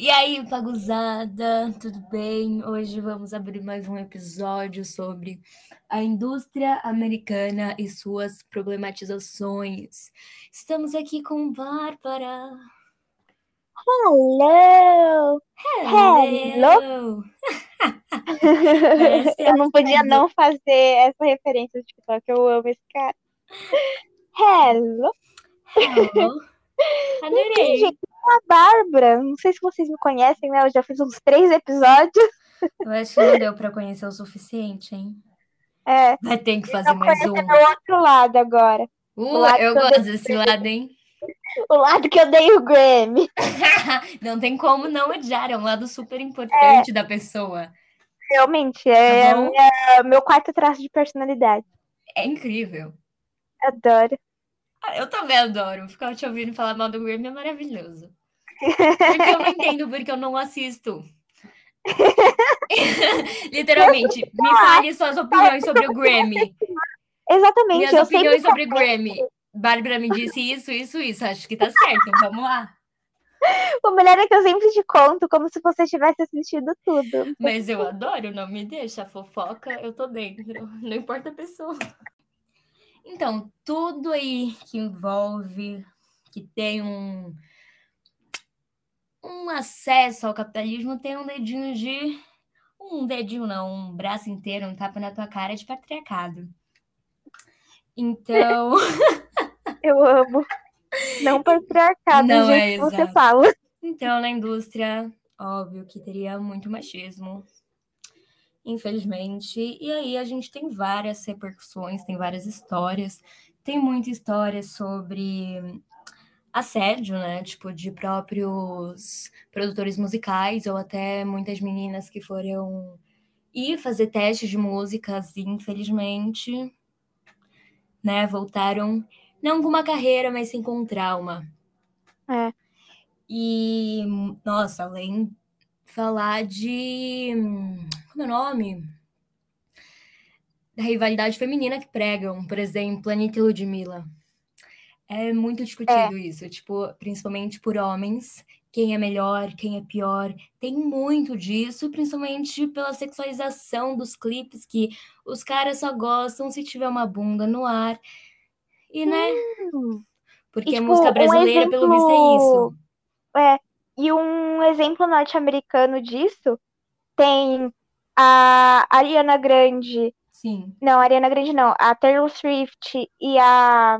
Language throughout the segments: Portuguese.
E aí, paguzada, tudo bem? Hoje vamos abrir mais um episódio sobre a indústria americana e suas problematizações. Estamos aqui com Bárbara. Hello! Hello! Parece Eu não podia não fazer essa referência do TikTok. Eu amo esse cara. Hello! Hello! Adorei! A Bárbara. Não sei se vocês me conhecem, né? Eu já fiz uns três episódios. Eu acho que não deu pra conhecer o suficiente, hein? É, Vai ter que fazer eu mais um. meu outro lado agora. Uh, lado eu gosto desse lado, hein? O lado que eu dei o Grammy. Não tem como não odiar, é um lado super importante da pessoa. Realmente, é Tá minha- meu quarto traço de personalidade. É incrível. Adoro. Ah, Eu também adoro. Ficar te ouvindo falar mal do Grammy é maravilhoso. Porque eu não entendo, porque eu não assisto. Literalmente, me fale suas opiniões sobre o Grammy. Exatamente, Minhas eu opiniões sempre sobre o Grammy. Bárbara me disse isso, isso, isso. Acho que tá certo. Vamos lá. O melhor é que eu sempre te conto como se você tivesse assistido tudo. Mas eu adoro, não me deixa. A fofoca, eu tô dentro. Não importa a pessoa. Então, tudo aí que envolve, que tem um, um acesso ao capitalismo, tem um dedinho de. Um dedinho, não, um braço inteiro, um tapa na tua cara de patriarcado. Então, Eu amo. Não patriarcado, Não do é você fala. então, na indústria, óbvio que teria muito machismo, infelizmente. E aí a gente tem várias repercussões, tem várias histórias. Tem muita história sobre assédio, né? Tipo, de próprios produtores musicais, ou até muitas meninas que foram ir fazer testes de músicas e, infelizmente, né, voltaram não com uma carreira, mas sim com um trauma. É. E, nossa, além falar de. Como é o nome? Da rivalidade feminina que pregam, por exemplo, Anitta e Ludmilla. É muito discutido isso, tipo, principalmente por homens. Quem é melhor, quem é pior. Tem muito disso, principalmente pela sexualização dos clipes, que os caras só gostam se tiver uma bunda no ar. E, né? Porque E, a tipo, música um brasileira, pelo visto, é isso. É, e um exemplo norte-americano disso tem a Ariana Grande. Sim. Não, a Ariana Grande não. A Taylor Swift e a.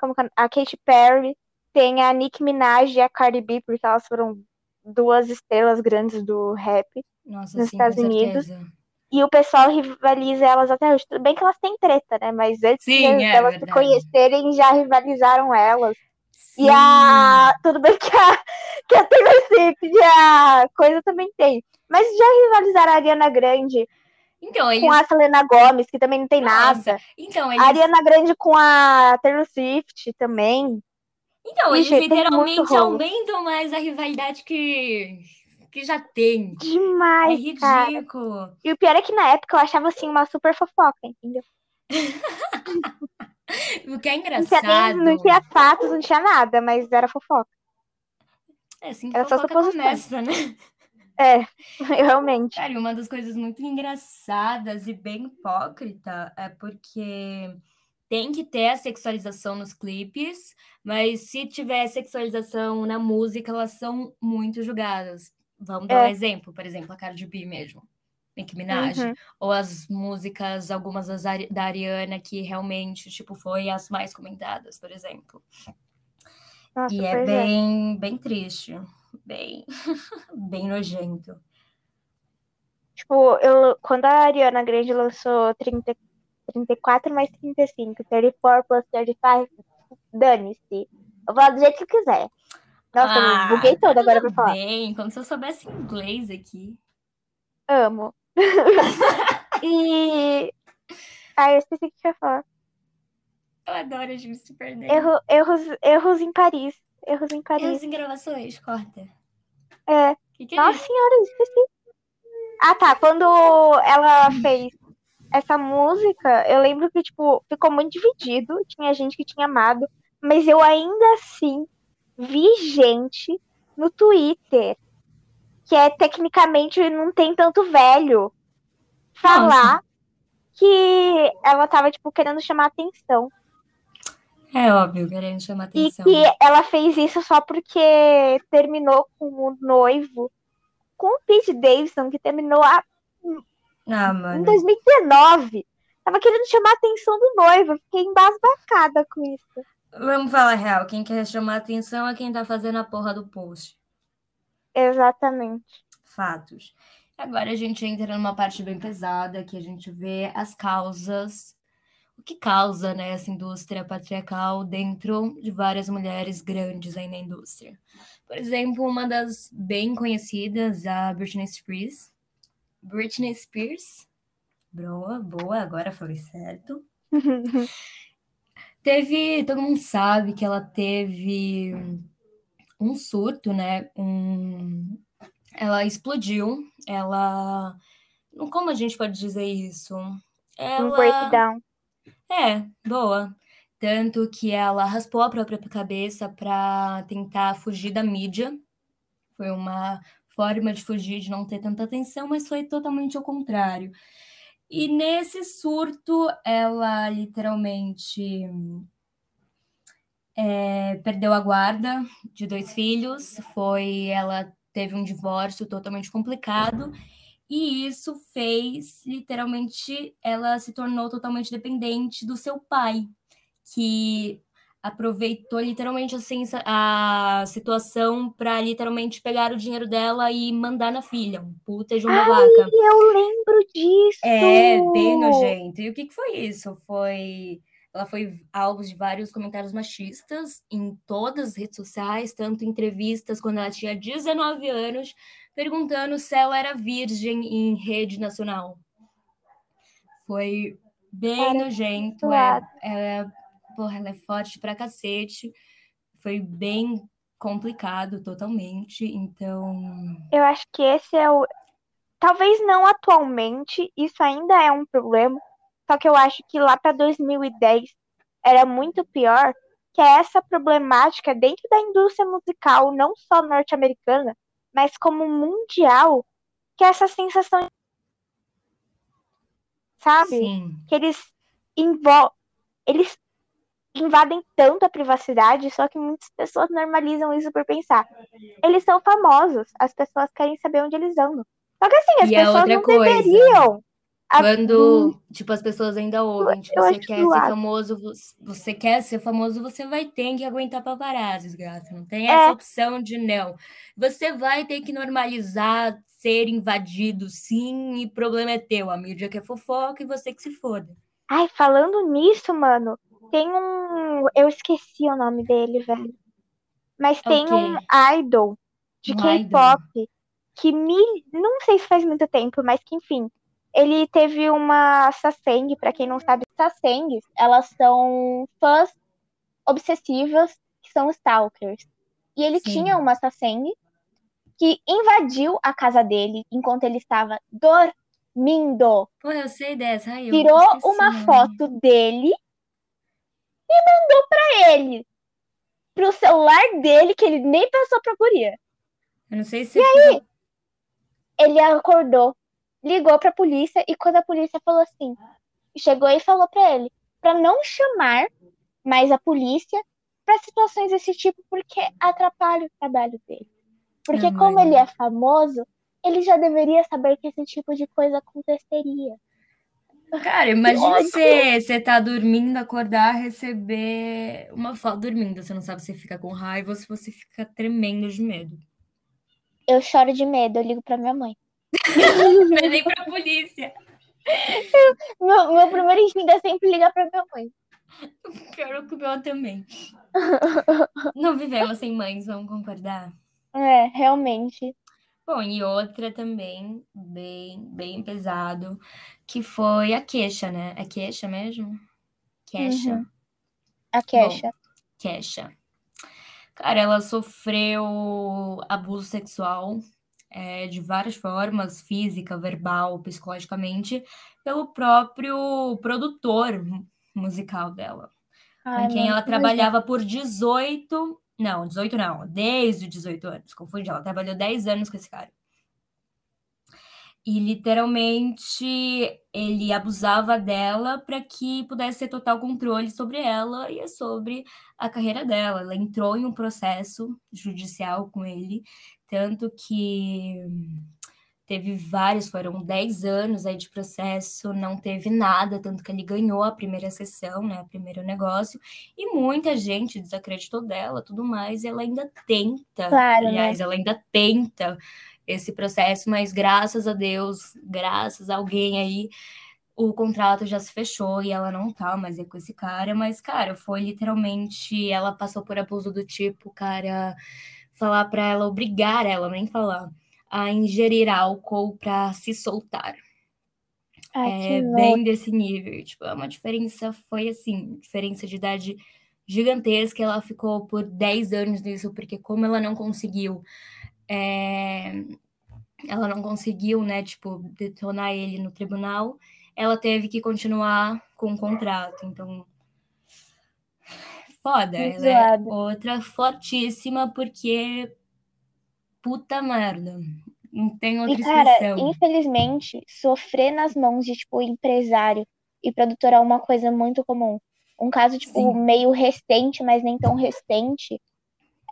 Como que é? A Katy Perry. Tem a Nicki Minaj e a Cardi B, porque elas foram duas estrelas grandes do rap. Nossa, Nos sim, Estados Unidos. certeza. E o pessoal rivaliza elas até hoje. Tudo bem que elas têm treta, né? Mas antes Sim, de é elas se verdade. conhecerem, já rivalizaram elas. Sim. E a. Tudo bem que a, que a Taylor Swift e a coisa também tem. Mas já rivalizaram a Ariana Grande Então, eles. com a Selena Gomez, que também não tem Nossa, nada. Então, A eles, Ariana Grande com a Taylor Swift também. então, eles Ixi, muito literalmente aumentam mais a rivalidade que, que já tem. É Demais, cara. ridículo. E o pior é que na época eu achava assim uma super fofoca, entendeu? O que é Não tinha, nem, engraçado. não tinha fatos, não tinha nada, mas era fofoca. É assim que só fofoca começa, né? É, realmente. Cara, uma das coisas muito engraçadas e bem hipócrita é porque tem que ter a sexualização nos clipes, mas se tiver sexualização na música, elas são muito julgadas. Vamos dar um É. exemplo, por exemplo, a Cardi B mesmo, Nicki Minaj, Uhum. ou as músicas, algumas das Ari- da Ariana, que realmente, tipo, foi as mais comentadas, por exemplo. Nossa, E é é. bem, bem triste, bem, bem nojento. Tipo, eu, quando a Ariana Grande lançou 30, 34 mais 35, 34 plus 35, dane-se. Eu vou falar do jeito que eu quiser. Nossa, Ah, eu buguei toda agora pra falar. Bem, como se eu soubesse inglês aqui. Amo. e. Ah, eu esqueci o que eu ia falar. Eu adoro gente se perder. Erro, erros, erros em Paris. Erros em Paris. Erros em gravações, corta. É. Que que é Nossa isso? senhora, eu esqueci. Ah, tá. Quando ela fez essa música, eu lembro que, tipo, ficou muito dividido. Tinha gente que tinha amado. Mas eu ainda assim vi gente no Twitter que é tecnicamente não tem tanto velho, falar Nossa. que ela tava, tipo, querendo chamar atenção. É óbvio, querendo chamar atenção. E que ela fez isso só porque terminou com o noivo, com o Pete Davidson, que terminou a... ah, em 2019. Tava querendo chamar a atenção do noivo. Fiquei embasbacada com isso. Vamos falar real. Quem quer chamar atenção é quem tá fazendo a porra do post. Exatamente. Fatos. Agora a gente entra numa parte bem pesada, que a gente vê as causas, o que causa né, essa indústria patriarcal dentro de várias mulheres grandes aí na indústria. Por exemplo, uma das bem conhecidas, a Britney Spears. Britney Spears. Boa, boa, agora falei certo. teve, todo mundo sabe que ela teve um surto, né? Um, ela explodiu, ela. Como a gente pode dizer isso? Ela... Um breakdown. É, boa. Tanto que ela raspou a própria cabeça para tentar fugir da mídia. Foi uma forma de fugir, de não ter tanta atenção, mas foi totalmente ao contrário. E nesse surto, ela literalmente é, perdeu a guarda de dois filhos, foi ela teve um divórcio totalmente complicado e isso fez literalmente ela se tornou totalmente dependente do seu pai, que aproveitou literalmente assim a situação para literalmente pegar o dinheiro dela e mandar na filha, um puta de uma vaca. eu lembro disso. É, bem nojento. E o que, que foi isso? Foi ela foi alvo de vários comentários machistas em todas as redes sociais, tanto em entrevistas quando ela tinha 19 anos, perguntando se ela era virgem em rede nacional. Foi bem nojento. É, é, porra, ela é forte pra cacete. Foi bem complicado totalmente, então. Eu acho que esse é o. Talvez não atualmente, isso ainda é um problema, só que eu acho que lá para 2010 era muito pior, que é essa problemática dentro da indústria musical, não só norte-americana, mas como mundial, que é essa sensação sabe? Sim. Que eles eles invadem tanto a privacidade, só que muitas pessoas normalizam isso por pensar. Eles são famosos, as pessoas querem saber onde eles andam. Só que assim, as e pessoas não coisa. deveriam quando, tipo, as pessoas ainda ouvem, tipo, você quer ser famoso, você quer ser famoso, você vai ter que aguentar paparazzi, gata. Não tem essa é. opção de não. Você vai ter que normalizar ser invadido, sim, e problema é teu. A mídia quer fofoca e você que se foda. Ai, falando nisso, mano, tem um. Eu esqueci o nome dele, velho. Mas tem okay. um idol de K-pop que me. Não sei se faz muito tempo, mas que, enfim ele teve uma Saseng, para quem não sabe, Sasengs, elas são fãs obsessivas, que são stalkers. E ele Sim. tinha uma Saseng que invadiu a casa dele enquanto ele estava dormindo. Pô, eu sei dessa. Ai, Tirou uma foto dele e mandou para ele. Pro celular dele, que ele nem pensou pra guria. Eu não sei se. E aí, ele acordou ligou para a polícia e quando a polícia falou assim, chegou e falou para ele para não chamar mais a polícia para situações desse tipo porque atrapalha o trabalho dele. Porque ah, como ele é famoso, ele já deveria saber que esse tipo de coisa aconteceria. Cara, imagina você, você tá dormindo, acordar, receber uma foto dormindo. Você não sabe se fica com raiva ou se você fica tremendo de medo. Eu choro de medo, eu ligo pra minha mãe. Mandei pra polícia. Meu, meu primeiro instinto é sempre ligar pra minha mãe. Pior que o meu também. Não vivemos sem mães, vamos concordar? É, realmente. Bom, e outra também, bem, bem pesado, que foi a queixa, né? É queixa mesmo? Queixa. Uhum. A queixa. queixa. Cara, ela sofreu abuso sexual é, de várias formas, física, verbal, psicologicamente, pelo próprio produtor musical dela, Ai, com quem ela trabalhava por 18, não, 18 não, desde os 18 anos, confundi, ela trabalhou 10 anos com esse cara. E literalmente ele abusava dela para que pudesse ter total controle sobre ela e sobre a carreira dela. Ela entrou em um processo judicial com ele, tanto que teve vários, foram 10 anos aí de processo, não teve nada, tanto que ele ganhou a primeira sessão, né, o primeiro negócio, e muita gente desacreditou dela, tudo mais, e ela ainda tenta, Claro, né? aliás, ela ainda tenta esse processo, mas graças a Deus, graças a alguém aí, o contrato já se fechou e ela não tá mais é com esse cara, mas, cara, foi literalmente, ela passou por abuso do tipo, cara, falar pra ela, obrigar ela, nem falar, a ingerir álcool para se soltar. Ai, É bem louco. desse nível. Tipo, é uma diferença, foi assim, diferença de idade gigantesca. Ela ficou por 10 anos nisso, porque como ela não conseguiu, é, ela não conseguiu, né, tipo, detonar ele no tribunal, ela teve que continuar com o contrato. Então, foda, Muito ela é zoado. outra fortíssima, porque puta merda. Não tem outra E, cara, expressão. infelizmente, sofrer nas mãos de, tipo, empresário e produtor é uma coisa muito comum. Um caso, tipo, Sim. meio recente, mas nem tão recente,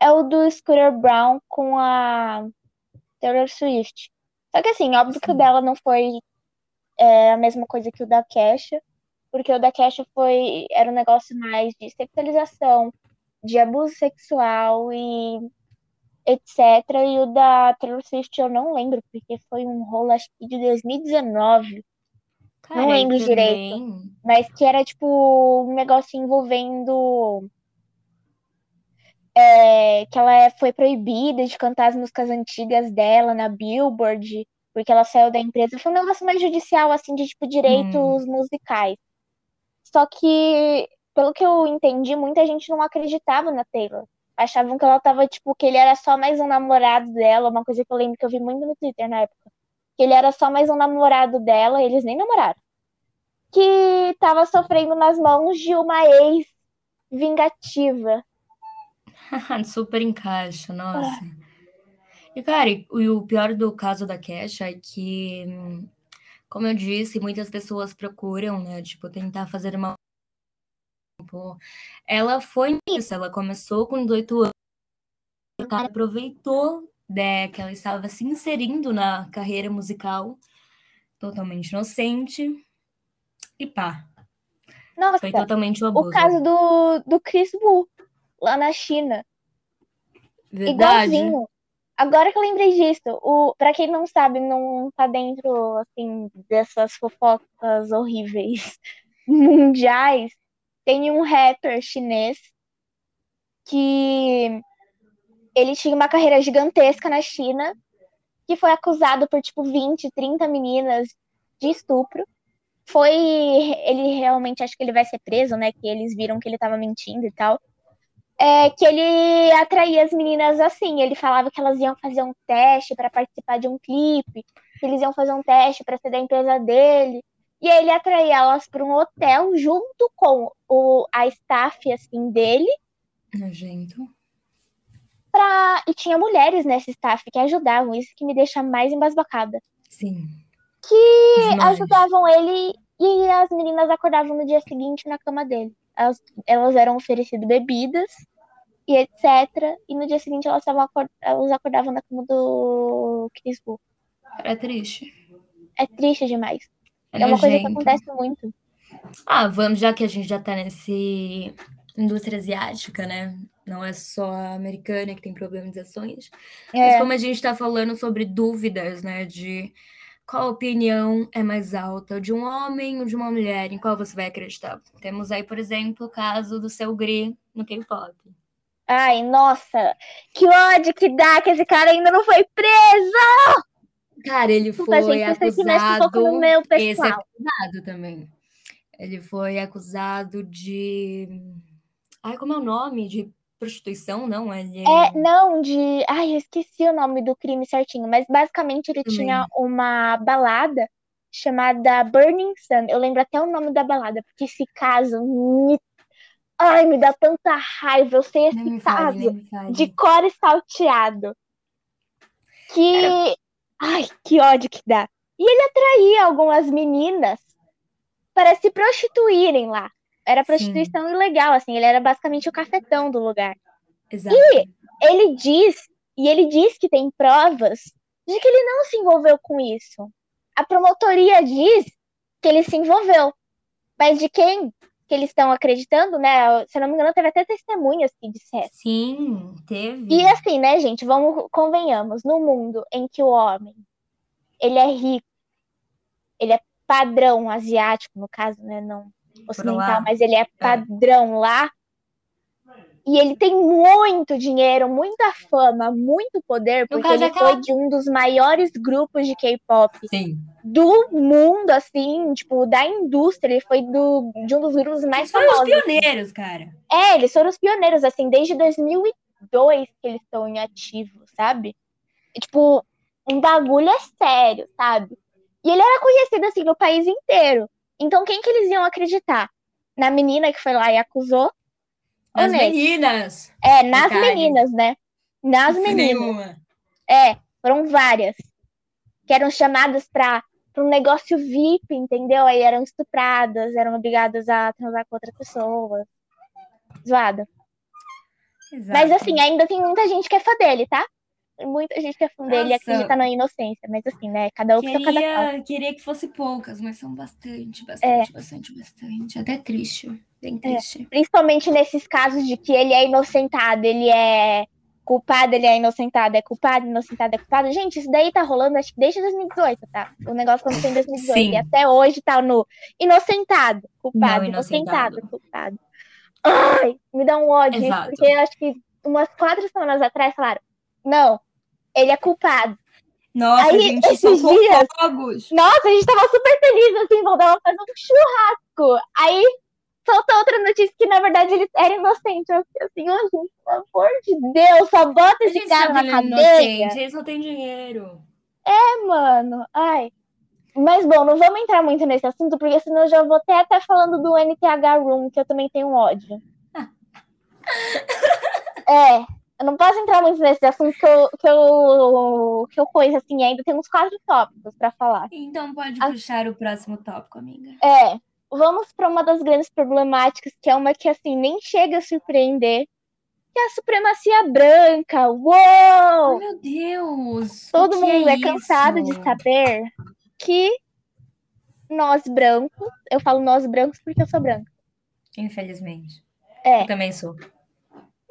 é o do Scooter Brown com a Taylor Swift. Só que, assim, óbvio que o Sim. dela não foi é, a mesma coisa que o da Kesha, porque o da Kesha foi, era um negócio mais de sexualização, de abuso sexual e etc. E o da Taylor Swift eu não lembro, porque foi um rolo, acho que de 2019, Cara, não lembro direito. mas que era tipo um negócio envolvendo é, que ela é- foi proibida de cantar as músicas antigas dela na Billboard, porque ela saiu da empresa. Foi um negócio mais judicial, assim, de tipo Hum, direitos musicais. Só que, pelo que eu entendi, muita gente não acreditava na Taylor. Achavam que ela tava, tipo, que ele era só mais um namorado dela, uma coisa que eu lembro que eu vi muito no Twitter na época. Que ele era só mais um namorado dela, eles nem namoraram. Que tava sofrendo nas mãos de uma ex vingativa. super encaixa, nossa. E, cara, e o e o pior do caso da Kesha é que, hum, como eu disse, muitas pessoas procuram, né, tipo, tentar fazer uma. Pô, Ela foi nisso, ela começou com 18 anos, o cara aproveitou, né, que ela estava se inserindo na carreira musical, totalmente inocente, e pá, Nossa, foi totalmente um o abuso. caso do, do Chris Wu, lá na China. Verdade? Igualzinho. Agora que eu lembrei disso, o, pra quem não sabe, não tá dentro, assim, dessas fofocas horríveis mundiais, tem um rapper chinês que ele tinha uma carreira gigantesca na China, que foi acusado por, tipo, 20, 30 meninas de estupro. Foi, ele realmente, acho que ele vai ser preso, né, que eles viram que ele tava mentindo e tal. É que ele atraía as meninas assim. Ele falava que elas iam fazer um teste para participar de um clipe, que eles iam fazer um teste para ser da empresa dele. E aí ele atraía elas para um hotel junto com o, a staff assim dele. Nojento. Pra... E tinha mulheres nesse staff que ajudavam, isso que me deixa mais embasbacada. Sim. Que Demais. ajudavam ele e as meninas acordavam no dia seguinte na cama dele. Elas, elas eram oferecidas bebidas e etc. E no dia seguinte elas, acor- elas acordavam na cama do Chris Wu. É triste. É triste demais. É É uma coisa que acontece muito. Ah, vamos, já que a gente já tá nesse indústria asiática, né? Não é só a americana que tem problematizações. Mas É, como a gente tá falando sobre dúvidas, né? De qual opinião é mais alta, de um homem ou de uma mulher, em qual você vai acreditar? Temos aí, por exemplo, o caso do seu Gri no K-pop. Ai, nossa, que ódio que dá que esse cara ainda não foi preso! Cara, ele Desculpa, foi gente, um acusado. meu Esse é acusado também. Ele foi acusado de. Ai, como é o nome? De prostituição, não? Ele É, não, de. Ai, eu esqueci o nome do crime certinho, mas basicamente ele Também. tinha uma balada chamada Burning Sun. Eu lembro até o nome da balada, porque esse caso me. Ai, me dá tanta raiva. Eu sei esse me caso me fale. de core salteado. Que. Ai, que ódio que dá. E ele atraía algumas meninas para se prostituírem lá. Era prostituição Sim. ilegal, assim, ele era basicamente o cafetão do lugar. Exato. E ele diz, e ele diz que tem provas de que ele não se envolveu com isso. A promotoria diz que ele se envolveu. Mas de quem que eles estão acreditando, né? Se eu não me engano, teve até testemunhas que disseram. Sim, teve. E assim, né, gente, vamos convenhamos, no mundo em que o homem ele é rico, ele é padrão asiático, no caso, né, não ocidental, mas ele é, é padrão é. lá. E ele tem muito dinheiro, muita fama, muito poder, porque ele foi de um dos maiores grupos de K-pop do mundo, assim, tipo, da indústria. Ele foi do, de um dos grupos mais eles famosos. Foram os pioneiros, cara. É, eles foram os pioneiros, assim, desde 2002 que eles estão em ativo, sabe? E, tipo, um bagulho é sério, sabe? E ele era conhecido, assim, no país inteiro. Então, quem que eles iam acreditar? Na menina que foi lá e acusou? Nas meninas. É, nas meninas, né? Nas meninas. Nenhuma. É, foram várias. Que eram chamadas para um negócio VIP, entendeu? Aí eram estupradas, eram obrigadas a transar com outras pessoas. Zoada. Exato. Mas assim, ainda tem muita gente que é fã dele, tá? Muita gente que é fã Nossa. dele e acredita na inocência, mas assim, né? Cada um queria, cada qual. Queria que fosse poucas, mas são bastante, bastante, é. bastante, bastante. Até triste. Bem é, triste. É, principalmente nesses casos de que ele é inocentado, ele é culpado, ele é inocentado, é culpado, inocentado, é culpado. Gente, isso daí tá rolando, acho que desde 2018, tá? O negócio aconteceu em 2018. Sim. E até hoje tá no inocentado, culpado, Não, inocentado. inocentado, culpado. Ai, me dá um ódio, Exato. porque eu acho que umas quatro semanas atrás falaram, não, ele é culpado. Nossa, Aí, gente, esses dias, fogos. Nossa, a gente tava super feliz, assim, voltava fazer um churrasco. Aí soltou outra notícia que, na verdade, ele era inocente. Eu fiquei assim, oh, gente, pelo amor de Deus, só bota esse cara na cadeia. Eles não têm dinheiro. É, mano. Ai. Mas, bom, não vamos entrar muito nesse assunto, porque senão eu já vou até até falando do NTH Room, que eu também tenho ódio. é, eu não posso entrar muito nesse assunto que eu, que eu, que eu coisa, assim, ainda tem uns quatro tópicos para falar. Então pode ah. puxar o próximo tópico, amiga. É, vamos para uma das grandes problemáticas, que é uma que, assim, nem chega a surpreender, que é a supremacia branca. Uou! Oh, meu Deus! Todo mundo é, é cansado de saber que nós brancos, eu falo nós brancos porque eu sou branca. Infelizmente. É. Eu também sou.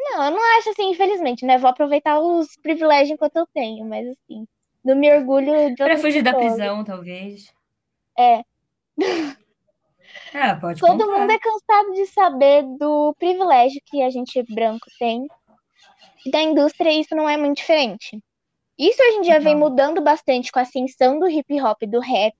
Não, eu não acho assim, infelizmente, né? Vou aproveitar os privilégios enquanto eu tenho, mas assim, não me orgulho de Pra fugir da prisão, talvez. É. Ah, pode Todo contar. mundo é cansado de saber do privilégio que a gente branco tem. E da indústria isso não é muito diferente. Isso hoje em dia não. vem mudando bastante com a ascensão do hip hop e do rap,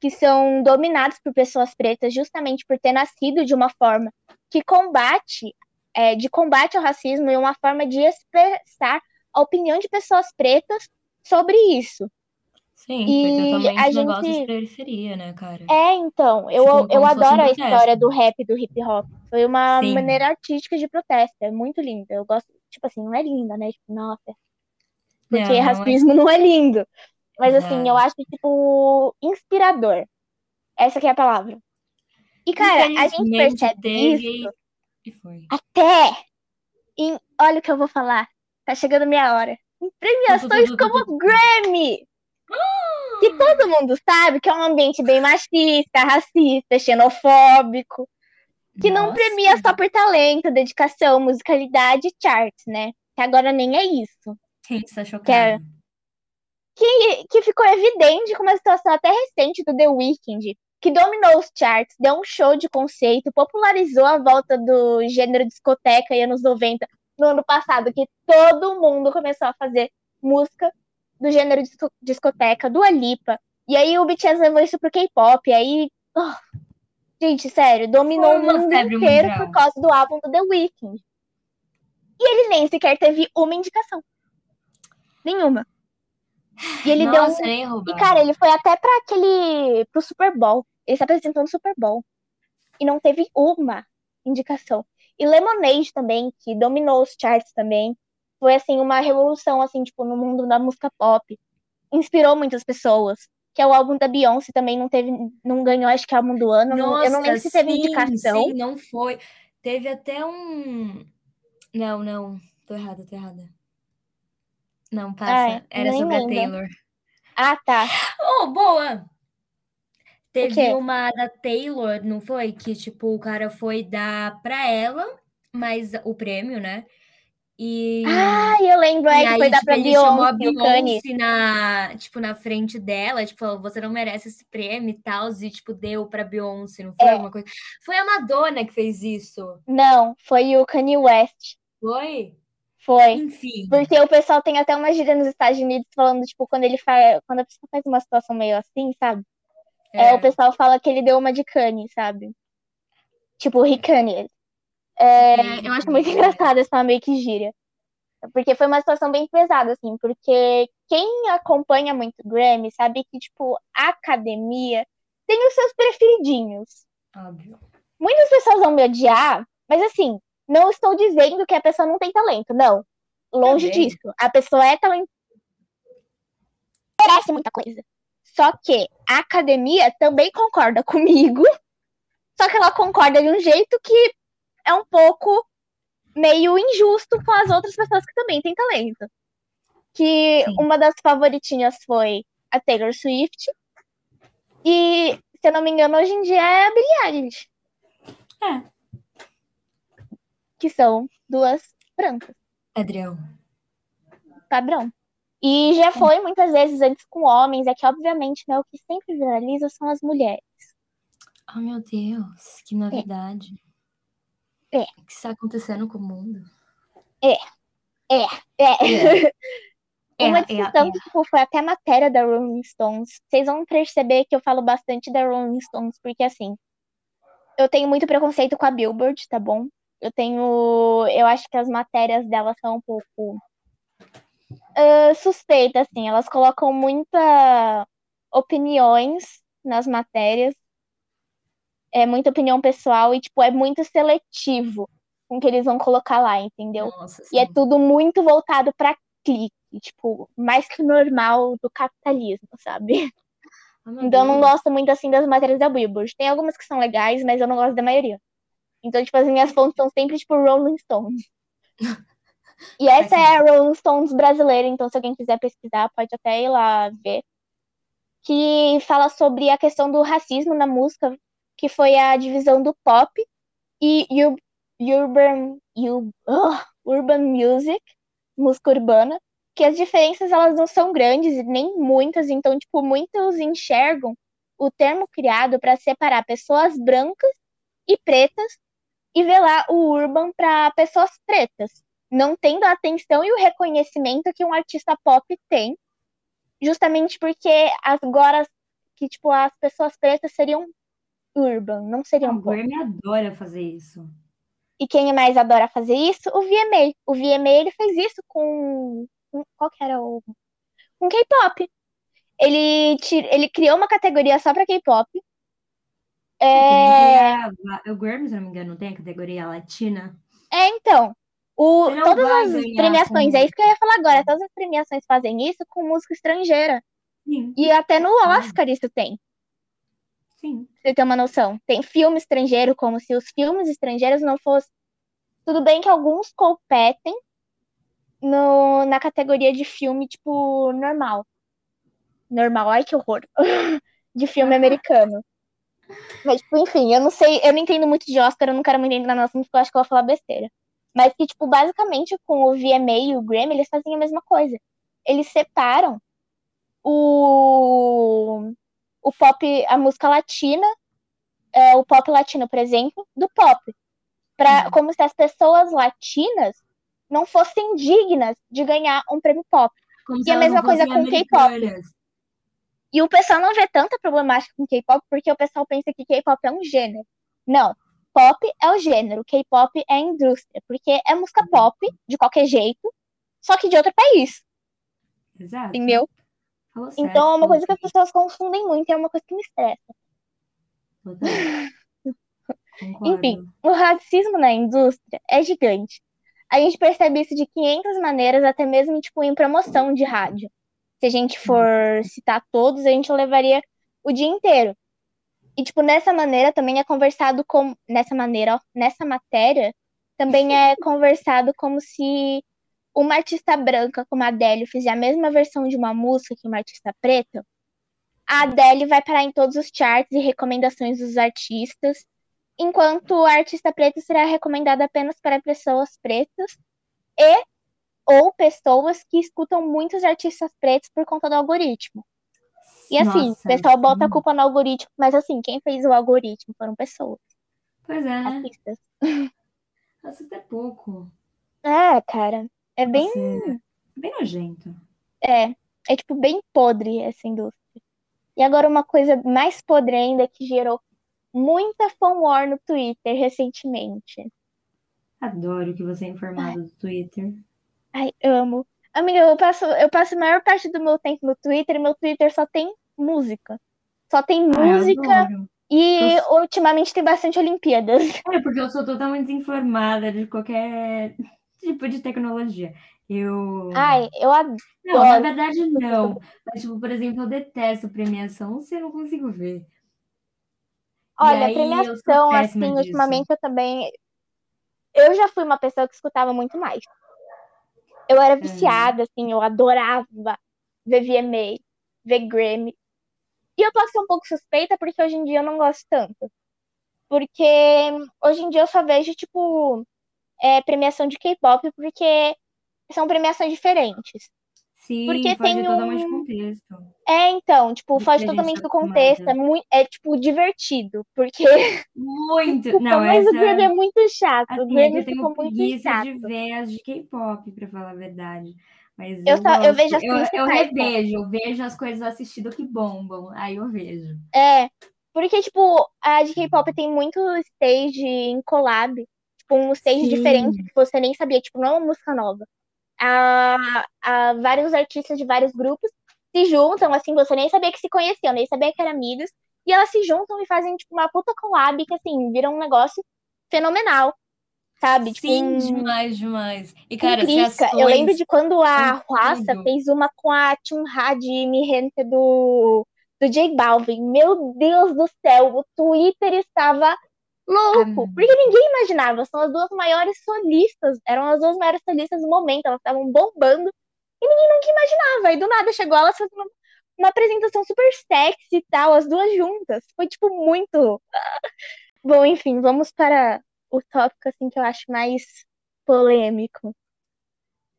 que são dominados por pessoas pretas justamente por ter nascido de uma forma que combate, é, de combate ao racismo e uma forma de expressar a opinião de pessoas pretas sobre isso. Sim, e foi totalmente a gente... de periferia, né, cara? É, então, eu, tipo, eu adoro a história do rap do hip hop. Foi uma Sim. maneira artística de protesto, é muito linda. Eu gosto, tipo assim, não é linda, né? Tipo, nossa. Porque não, não é. racismo é... não é lindo. Mas assim, eu acho, tipo, inspirador. Essa que é a palavra. E, cara, a gente percebe teve... isso até em... Olha o que eu vou falar. Tá chegando minha hora. Em premiações como Grammy. Que todo mundo sabe que é um ambiente bem machista, racista, xenofóbico. Que Nossa. não premia só por talento, dedicação, musicalidade e charts, né? Que agora nem é isso. Quem está chocado? Que, é... que, que ficou evidente com uma situação até recente do The Weeknd, que dominou os charts, deu um show de conceito, popularizou a volta do gênero discoteca e anos 90 no ano passado, que todo mundo começou a fazer música do gênero discoteca, do Alipa. E aí o BTS levou isso pro K-pop. Aí. Oh, gente, sério, dominou o mundo inteiro mundial. por causa do álbum do The Weeknd. E ele nem sequer teve uma indicação. Nenhuma. E ele Nossa, deu. Um... E, cara, ele foi até para aquele. pro Super Bowl. Ele se apresentou no Super Bowl. E não teve uma indicação. E Lemonade também, que dominou os charts também foi assim uma revolução assim, tipo, no mundo da música pop. Inspirou muitas pessoas. que é o álbum da Beyoncé, também não teve, não ganhou, acho que é álbum do ano. Nossa, eu não lembro se teve sim, indicação. Sim, não foi. Teve até um. Não, não. Tô errada, tô errada. Não, passa. Ai, Era sobre a lembro. Taylor. Ah, tá. Oh, boa! Teve uma da Taylor, não foi? Que, tipo, o cara foi dar pra ela, mas o prêmio, né? E, Ah, eu lembro, é que aí, foi dar tipo, pra ele chamou a Beyoncé, o Kanye. Beyoncé na, tipo, na frente dela, tipo, falou, você não merece esse prêmio e tal, e, tipo, deu pra Beyoncé, não foi É. alguma coisa? Foi a Madonna que fez isso, Não, foi o Kanye West. foi? Foi. Enfim, Porque o pessoal tem até uma gíria nos Estados Unidos falando, tipo, quando ele faz. Quando a pessoa faz uma situação meio assim, sabe? É, o é, pessoal fala que ele deu uma de Kanye, sabe? Tipo, Kanye. É, eu acho muito engraçado essa meio que gíria. Porque foi uma situação bem pesada, assim, porque quem acompanha muito Grammy sabe que, tipo, a academia tem os seus preferidinhos. óbvio. Muitas pessoas vão me odiar, mas assim, não estou dizendo que a pessoa não tem talento, não. Longe Também. disso. A pessoa é talentosa. Merece muita coisa. Só que a academia também concorda comigo, só que ela concorda de um jeito que é um pouco meio injusto com as outras pessoas que também têm talento. Que Sim. uma das favoritinhas foi a Taylor Swift. E, se eu não me engano, hoje em dia é a Billie Eilish. É. Que são duas brancas, Adrião. padrão. E já foi muitas vezes antes com homens, é que obviamente, né, o que sempre viraliza são as mulheres. Oh, meu Deus, que novidade. É. O que está acontecendo com o mundo? É. É, Uma é, discussão que tipo, foi até matéria da Rolling Stones. Vocês vão perceber que eu falo bastante da Rolling Stones, porque assim, eu tenho muito preconceito com a Billboard, tá bom? Eu tenho. Eu acho que as matérias dela são um pouco ah, suspeitas, assim. Elas colocam muita opiniões nas matérias. É muita opinião pessoal e, tipo, é muito seletivo com o que eles vão colocar lá, entendeu? Nossa, E é tudo muito voltado pra clique, tipo, mais que o normal do capitalismo, sabe? Oh, Então eu não gosto muito assim das matérias da Billboard. Tem algumas que são legais, mas eu não gosto da maioria. Então, tipo, as minhas fontes são sempre, tipo, Rolling Stones. E essa é a Rolling Stones brasileira, então se alguém quiser pesquisar, pode até ir lá ver. Que fala sobre a questão do racismo na música, que foi a divisão do pop e ur- urban, ur- ugh, urban music, música urbana, que as diferenças elas não são grandes e nem muitas, então tipo muitos enxergam o termo criado para separar pessoas brancas e pretas e velar o urban para pessoas pretas, não tendo a atenção e o reconhecimento que um artista pop tem, justamente porque agora que tipo as pessoas pretas seriam urban, não seriam O pop. Grammy adora fazer isso. E quem mais adora fazer isso? O VMA. O VMA ele fez isso com, com- qual que era o com K-pop. Ele ele criou uma categoria só para K-pop. É, a- o Grammy, se não me engano, não tem a categoria latina? é, então, o, todas as premiações, com- é isso que eu ia falar agora, todas as premiações fazem isso com música estrangeira. Sim, E até no. Oscar isso tem. sim. Você ter uma noção. Tem filme estrangeiro, como se os filmes estrangeiros não fossem. Tudo bem que alguns competem no, na categoria de filme, tipo, normal. Normal, ai que horror. De filme americano. Mas, tipo, enfim, eu não sei, eu não entendo muito de Oscar, eu não quero me entender na nossa, porque eu acho que eu vou falar besteira. Mas que, tipo, basicamente com o VMA e o Grammy, eles fazem a mesma coisa. Eles separam o, o pop, a música latina, é, o pop latino, por exemplo, do pop. Pra, Uhum. como se as pessoas latinas não fossem dignas de ganhar um prêmio pop. Como E a mesma coisa com K-pop. E o pessoal não vê tanta problemática com K-pop porque o pessoal pensa que K-pop é um gênero. Não. Pop é o gênero, K-pop é a indústria. Porque é música pop, de qualquer jeito, só que de outro país, Exato. entendeu? Falou certo, Então é uma coisa que as pessoas confundem muito e é uma coisa que me estressa. Enfim, o racismo na indústria é gigante. A gente percebe isso de 500 maneiras, até mesmo tipo em promoção de rádio. Se a gente for citar todos, a gente levaria o dia inteiro. E, tipo, nessa maneira também é conversado com. Nessa maneira, ó, nessa matéria, também é conversado como se uma artista branca como a Adele fizer a mesma versão de uma música que uma artista preta, a Adele vai parar em todos os charts e recomendações dos artistas, enquanto a artista preta será recomendada apenas para pessoas pretas e ou pessoas que escutam muitos artistas pretos por conta do algoritmo. E assim, Nossa, o pessoal bota a culpa no algoritmo, mas assim, quem fez o algoritmo foram pessoas. Pois é, né? Artistas. Nossa, até pouco. É, cara. É bem. É bem nojento. É. É tipo bem podre essa indústria. E agora uma coisa mais podre ainda que gerou muita fanwar no Twitter recentemente. Adoro que você é informado do Twitter. Ai, amo. Amiga, eu passo, eu passo a maior parte do meu tempo no Twitter e meu Twitter só tem música. Só tem música e eu... ultimamente tem bastante Olimpíadas. É, porque eu sou totalmente desinformada de qualquer tipo de tecnologia. Eu. Ai, eu adoro. Não, na verdade não. Mas, tipo, por exemplo, eu detesto premiação se eu não consigo ver. Olha, premiação, assim, disso. ultimamente eu também. Eu já fui uma pessoa que escutava muito mais. Eu era viciada, assim, eu adorava ver VMA, ver Grammy. E eu posso ser um pouco suspeita porque hoje em dia eu não gosto tanto. Porque hoje em dia eu só vejo, tipo, é, premiação de K-pop porque são premiações diferentes. Sim, porque tem totalmente um... contexto. É, então, tipo, foge totalmente do contexto. É, muito, é, tipo, divertido. Porque. Muito! não, mas essa... o Grammy é muito chato. Assim, o Grammy ficou muito chato. de ver as de K-pop, pra falar a verdade. Mas eu, eu, só, eu vejo as eu, eu revejo, eu vejo as coisas assistidas que bombam. Aí eu vejo. É. Porque, tipo, a de K-pop tem muito stage em collab. Tipo, um stage Sim. diferente que você nem sabia. Tipo, não é uma música nova a, a vários artistas de vários grupos se juntam, assim, você nem sabia que se conheciam, nem sabia que eram amigos, e elas se juntam e fazem, tipo, uma puta collab que, assim, vira um negócio fenomenal, sabe? Tipo, Sim, tipo, demais, demais. E, cara, Eu lembro de quando a Ruassa fez uma com a Chunha de Mihente do, do J Balvin. Meu Deus do céu, o Twitter estava louco, ah, porque ninguém imaginava. São as duas maiores solistas, eram as duas maiores solistas do momento, elas estavam bombando e ninguém nunca imaginava. E do nada chegou elas fazendo uma apresentação super sexy e tal, as duas juntas. Foi tipo muito. Bom, enfim, vamos para o tópico assim que eu acho mais polêmico,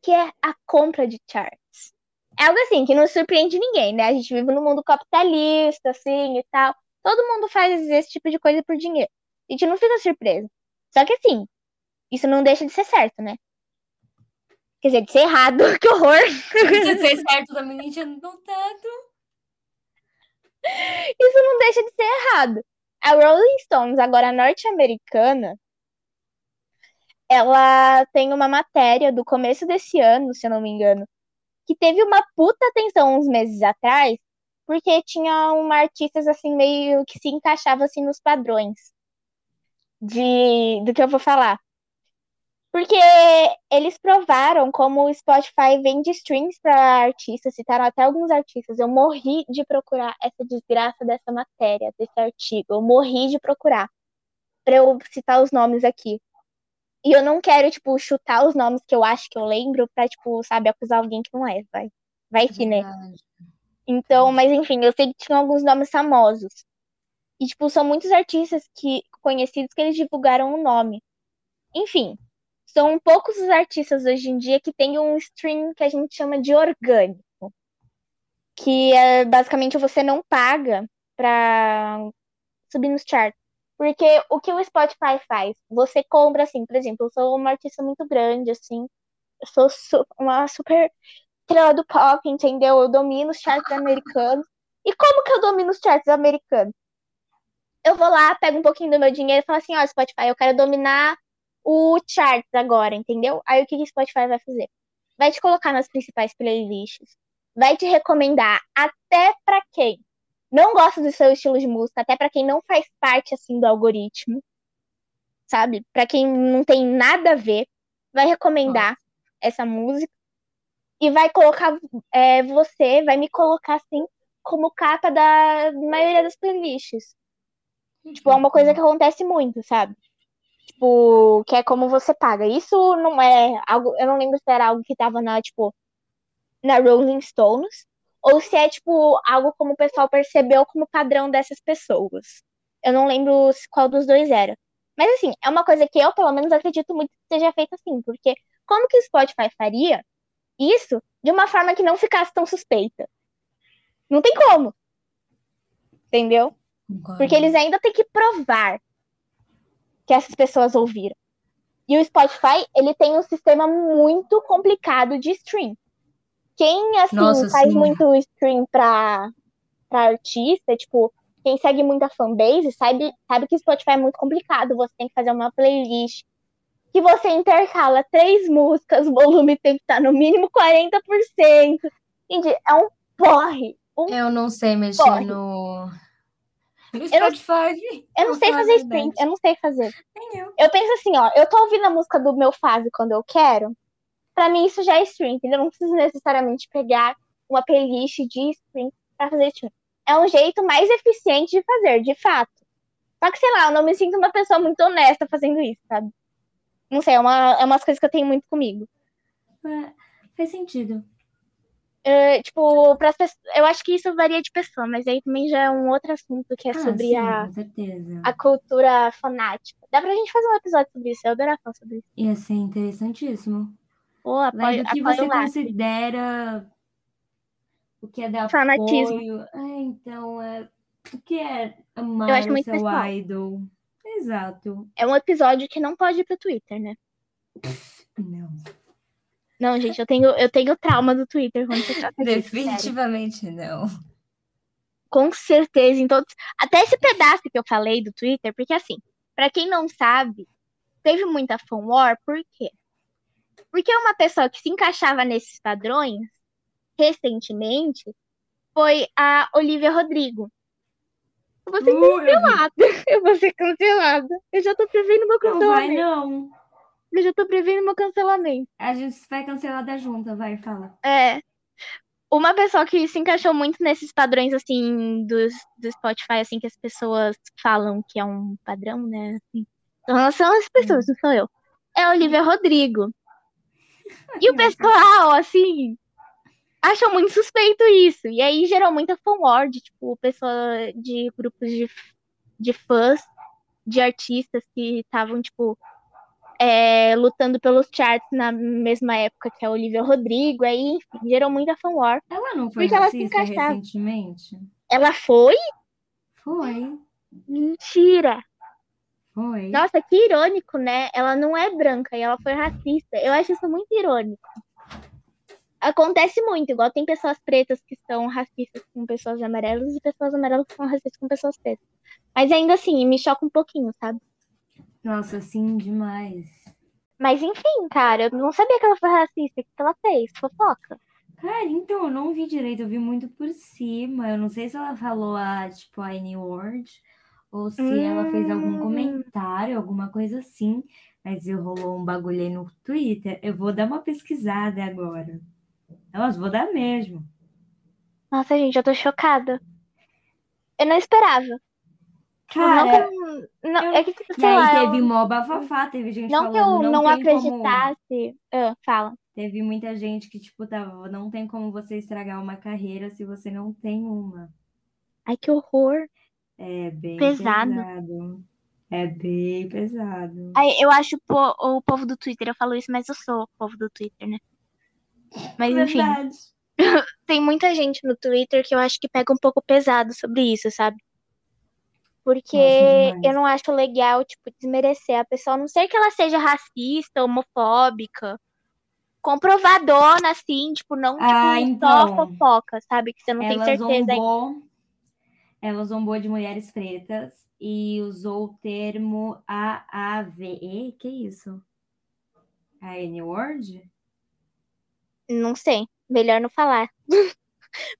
que é a compra de charts. É algo assim que não surpreende ninguém, né? A gente vive num mundo capitalista, assim e tal. Todo mundo faz esse tipo de coisa por dinheiro. A gente não fica surpreso. Só que assim, isso não deixa de ser certo, né? Quer dizer, de ser errado, que horror! De ser certo também, a gente não tanto. Isso não deixa de ser errado. A Rolling Stones, agora norte-americana, ela tem uma matéria do começo desse ano, se eu não me engano, que teve uma puta atenção uns meses atrás, porque tinha uma artistas assim meio que se encaixava assim nos padrões de, do que eu vou falar. Porque eles provaram como o Spotify vende streams para artistas, citaram até alguns artistas. Eu morri de procurar essa desgraça dessa matéria, desse artigo. Eu morri de procurar para eu citar os nomes aqui. E eu não quero, tipo, chutar os nomes que eu acho que eu lembro pra, tipo, sabe, acusar alguém que não é, vai. Vai que, né? Então, mas enfim, eu sei que tinha alguns nomes famosos. E, tipo, são muitos artistas que conhecidos que eles divulgaram o nome. Enfim, são poucos os artistas hoje em dia que têm um stream que a gente chama de orgânico. Que é basicamente você não paga pra subir nos charts. Porque o que o Spotify faz? Você compra, assim, por exemplo, eu sou uma artista muito grande, assim, eu sou su uma super estrela do pop, entendeu? Eu domino os charts americanos. E como que eu domino os charts americanos? Eu vou lá, pego um pouquinho do meu dinheiro e falo assim, ó, Spotify, eu quero dominar o charts agora, entendeu? Aí o que, que o Spotify vai fazer? Vai te colocar nas principais playlists, vai te recomendar até para quem não gosta do seu estilo de música, até para quem não faz parte assim do algoritmo, sabe? Para quem não tem nada a ver, vai recomendar Nossa. essa música. e vai colocar é, você, vai me colocar assim como capa da maioria das playlists. Tipo, é uma coisa que acontece muito, sabe? Tipo, que é como você paga. Isso não é algo. Eu não lembro se era algo que tava na, tipo, na Rolling Stones. Ou se é, tipo, algo como o pessoal percebeu como padrão dessas pessoas. Eu não lembro qual dos dois era. Mas assim, é uma coisa que eu, pelo menos, acredito muito que seja feita assim, porque como que o Spotify faria isso de uma forma que não ficasse tão suspeita? Não tem como. Entendeu? Concordo. Porque eles ainda têm que provar que essas pessoas ouviram. E o Spotify, ele tem um sistema muito complicado de stream. Quem, assim, Nossa, faz sim. muito stream pra, pra artista, tipo, quem segue muita fanbase, sabe, sabe que o Spotify é muito complicado. Você tem que fazer uma playlist que você intercala três músicas, o volume tem que estar no mínimo 40%. Gente, é um porre. Um Eu não sei mexer Corre. no. No Eu não- Spotify. Eu não Vou sei fazer verdade. eu não sei fazer. Nem eu. Eu penso assim, ó, eu tô ouvindo a música do meu fase quando eu quero. Pra mim isso já é stream, entendeu? Eu não preciso necessariamente pegar uma playlist de stream pra fazer stream. É um jeito mais eficiente de fazer, de fato. Só que, sei lá, eu não me sinto uma pessoa muito honesta fazendo isso, sabe? Não sei, é, uma, é umas coisas que eu tenho muito comigo. É, faz sentido. É, tipo, pessoas, eu acho que isso varia de pessoa, mas aí também já é um outro assunto que é Ah, sobre sim, a, a cultura fanática. Dá pra gente fazer um episódio sobre isso, eu adoraria falar sobre isso. Ia ser interessantíssimo. Pô, apoio, do que apoio você lá. considera o que é dar Fanatismo. apoio. É, então, é, o que é amar Eu acho o muito seu pessoal. idol. Exato. É um episódio que não pode ir pro Twitter, né? Não. Não, gente, eu tenho, eu tenho trauma do Twitter quando se trata sério. Definitivamente não. Com certeza, em todos. Até esse pedaço que eu falei do Twitter, porque assim, pra quem não sabe, teve muita fan war, por quê? Porque uma pessoa que se encaixava nesses padrões, recentemente, foi a Olivia Rodrigo. Eu vou ser Uh, eu cancelada. Eu vou ser cancelada. Eu já tô prevendo meu Não vai, não. Eu já tô prevendo meu cancelamento. A gente vai cancelar da junta, vai, fala. É. Uma pessoa que se encaixou muito nesses padrões, assim, dos, do Spotify, assim, que as pessoas falam que é um padrão, né? Assim. Então, são as pessoas, não sou eu. É a Olivia Rodrigo. E o pessoal, assim, acham muito suspeito isso. E aí gerou muita fanwar de, tipo, pessoa de grupos de, de fãs, de artistas que estavam, tipo, é, lutando pelos charts na mesma época que a Olivia Rodrigo. Aí, enfim, gerou muita fanwar. Ela não foi Porque racista recentemente? Ela foi? Foi. Mentira! Foi. Nossa, que irônico, né? Ela não é branca e ela foi racista. Eu acho isso muito irônico. Acontece muito, igual tem pessoas pretas que são racistas com pessoas amarelas e pessoas amarelas que são racistas com pessoas pretas. Mas ainda assim, me choca um pouquinho, sabe? Nossa, sim, demais. Mas enfim, cara, eu não sabia que ela foi racista. O que ela fez? Fofoca. Cara, então, eu não vi direito, eu vi muito por cima. Eu não sei se ela falou a, tipo, a N-word ou se ela fez algum Hum. comentário, alguma coisa assim. Mas eu rolou um bagulho aí no Twitter. Eu vou dar uma pesquisada agora. Nossa, vou dar mesmo. Nossa, gente, eu tô chocada. Eu não esperava. Tipo, não Cara, eu não, eu- é que, e sei lá, aí eu- teve mó bafafá, teve gente não que eu falando, não, tem como... acreditasse. Ah, fala. Teve muita gente que, tipo, tava, não tem como você estragar uma carreira se você não tem uma. Ai, que horror. É bem Pesado. pesado. É bem pesado. Ai, eu acho o, po- o povo do Twitter, eu falo isso, mas eu sou o povo do Twitter, né? Mas enfim, Verdade. tem muita gente no Twitter que eu acho que pega um pouco pesado sobre isso, sabe? Porque Nossa, eu não acho legal, tipo, desmerecer a pessoa, a não ser que ela seja racista, homofóbica, comprovadona, assim, tipo, não, tipo, Ah, só então. fofoca, sabe? Que você não tem Ela certeza. zombou, ela zombou de mulheres pretas e usou o termo AAVE. Que isso? A N-word? Não sei. Melhor não falar.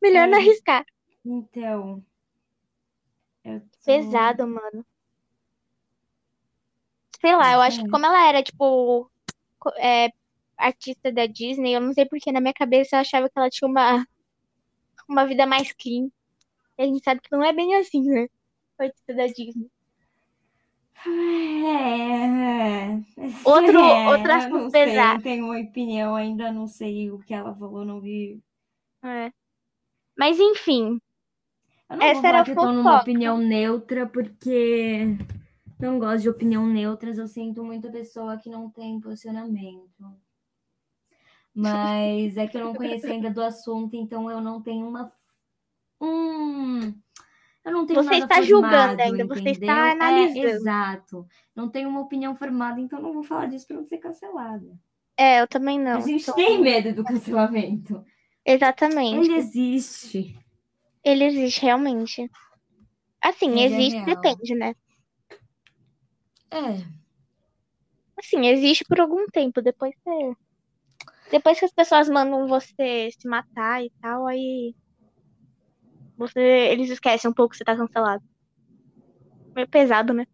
Melhor não É. arriscar. Então. Pesado, mano. Sei lá, eu acho que Sim. como ela era, tipo, é, artista da Disney, eu não sei porque na minha cabeça eu achava que ela tinha uma, uma vida mais clean. E a gente sabe que não é bem assim, né? Artista da Disney. É. Outro, é, outro assunto não sei, pesado. tenho uma opinião ainda, não sei o que ela falou, não vi. É. Mas enfim, Eu não Essa vou era falar a que eu tô numa opinião neutra, porque não gosto de opinião neutras, eu sinto muita pessoa que não tem posicionamento. Mas é que eu não conheço ainda do assunto, então eu não tenho uma. Um. Eu não tenho Você nada está julgando formado, ainda, você está? É, analisando. exato. Não tenho uma opinião formada, então não vou falar disso para não ser cancelada. é, eu também não. A gente Então, tem medo do cancelamento. Exatamente. Ele existe. Ele existe realmente. Assim, Ele é existe, real. depende, né? É. Assim, existe por algum tempo, depois você. Depois que as pessoas mandam você se matar e tal, aí. Você. Eles esquecem um pouco que você tá cancelado. Meio pesado, né?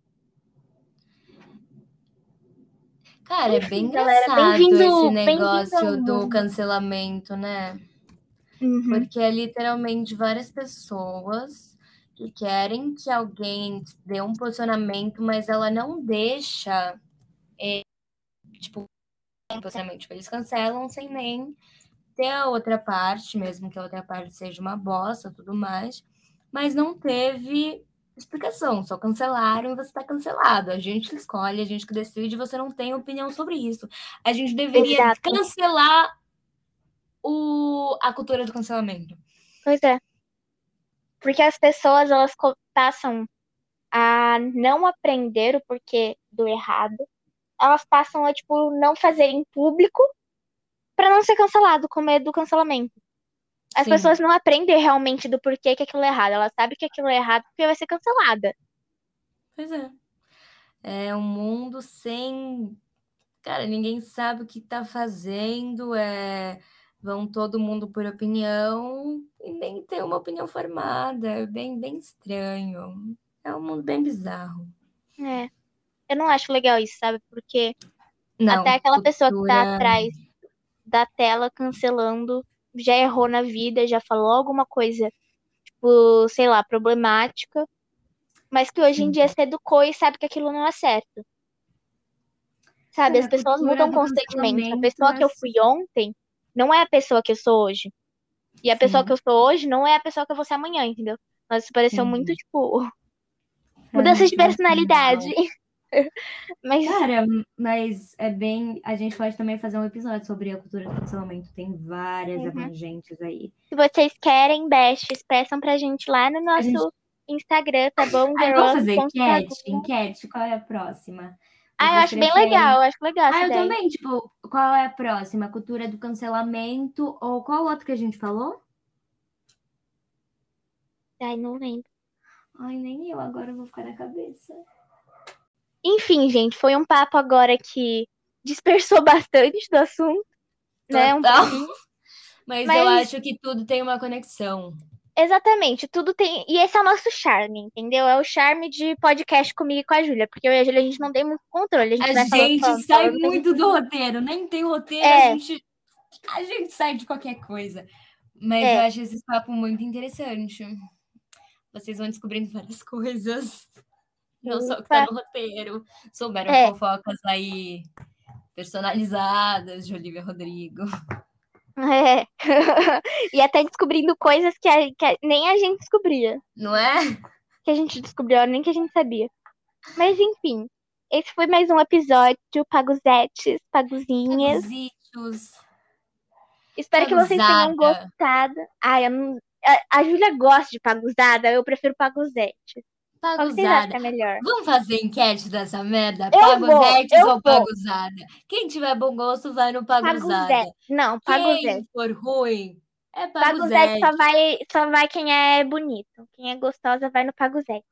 Cara, é bem galera, engraçado esse negócio do cancelamento, né? Porque é literalmente várias pessoas que querem que alguém dê um posicionamento, mas ela não deixa. é, tipo, um posicionamento. Tipo, eles cancelam sem nem ter a outra parte, mesmo que a outra parte seja uma bosta tudo mais. Mas não teve explicação, só cancelaram e você está cancelado. A gente que escolhe, a gente que decide, você não tem opinião sobre isso. A gente deveria Exato. cancelar o, a cultura do cancelamento. Pois é. Porque as pessoas, elas passam a não aprender o porquê do errado. Elas passam a, tipo, não fazer em público pra não ser cancelado, com medo do cancelamento. As Sim. pessoas não aprendem realmente do porquê que aquilo é errado. Elas sabem que aquilo é errado porque vai ser cancelada. Pois é. É um mundo sem. Cara, ninguém sabe o que tá fazendo. É... Vão todo mundo por opinião e nem tem uma opinião formada. É bem, bem estranho. É um mundo bem bizarro. É. Eu não acho legal isso, sabe? Porque Não, até aquela pessoa que tá cultura- atrás da tela cancelando já errou na vida, já falou alguma coisa, tipo, sei lá, problemática, mas que hoje em dia se educou e sabe que aquilo não é certo. Sabe, Cara, as pessoas cultura mudam constantemente. A pessoa é que eu fui ontem não é a pessoa que eu sou hoje. E a pessoa Sim. que eu sou hoje não é a pessoa que eu vou ser amanhã, entendeu? Mas isso pareceu Sim. muito, tipo, Pra mudança de personalidade. Mas Cara, mas é bem. A gente pode também fazer um episódio sobre a cultura do cancelamento. Tem várias Uhum. abrangentes aí. Se vocês querem bestes, peçam pra gente lá no nosso gente- Instagram, tá bom? Aí vamos fazer enquete? Enquete, qual é a próxima? Ah, eu acho bem legal, acho legal essa Ah, eu ideia. também, tipo, qual é a próxima? Cultura do cancelamento ou qual outro que a gente falou? Ai, não lembro. Ai, nem eu, agora eu vou ficar na cabeça. Enfim, gente, foi um papo agora que dispersou bastante do assunto, né? Um Total. pouquinho. Mas, Mas- eu acho que tudo tem uma conexão. Exatamente, tudo tem. E esse é o nosso charme, entendeu? É o charme de podcast comigo e com a Júlia, porque eu e a Júlia a gente não tem muito controle. A gente A gente falando, sai falando, muito do roteiro, nem tem roteiro, É. a, gente, a gente sai de qualquer coisa. Mas É. eu acho esse papo muito interessante. Vocês vão descobrindo várias coisas. Não só o que tá no roteiro. Souberam É. fofocas aí personalizadas de Olivia Rodrigo. É. e até descobrindo coisas que, a- que a- nem a gente descobria. Não é? que a gente descobriu, nem que a gente sabia. Mas enfim, esse foi mais um episódio Paguzetes, Paguzinhas. Paguzitos. Espero que vocês tenham Paguzada. gostado. Ai, eu não... a, a Júlia gosta de paguzada, eu prefiro paguzete. Paguzada. é melhor? Vamos fazer enquete dessa merda? Paguzetes eu ou vou. paguzada? Quem tiver bom gosto vai no paguzada. Paguzete. Não, paguzete. Quem for ruim é Paguzete paguzete. só vai, só vai quem é bonito. Quem é gostosa vai no paguzete.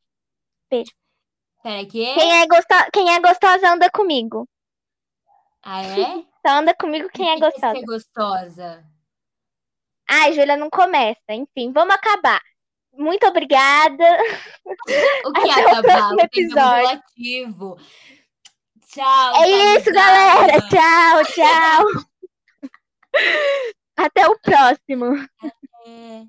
Pera que Quem é, gosto... quem é gostosa anda comigo. Ah, é? Só anda comigo quem é gostosa. ser gostosa? Ai, Júlia, não começa. Enfim, vamos acabar. Muito obrigada. O que é Até o próximo O tempo episódio. relativo. Tchau. É isso, galera. Tchau, tchau. Até o próximo. Até.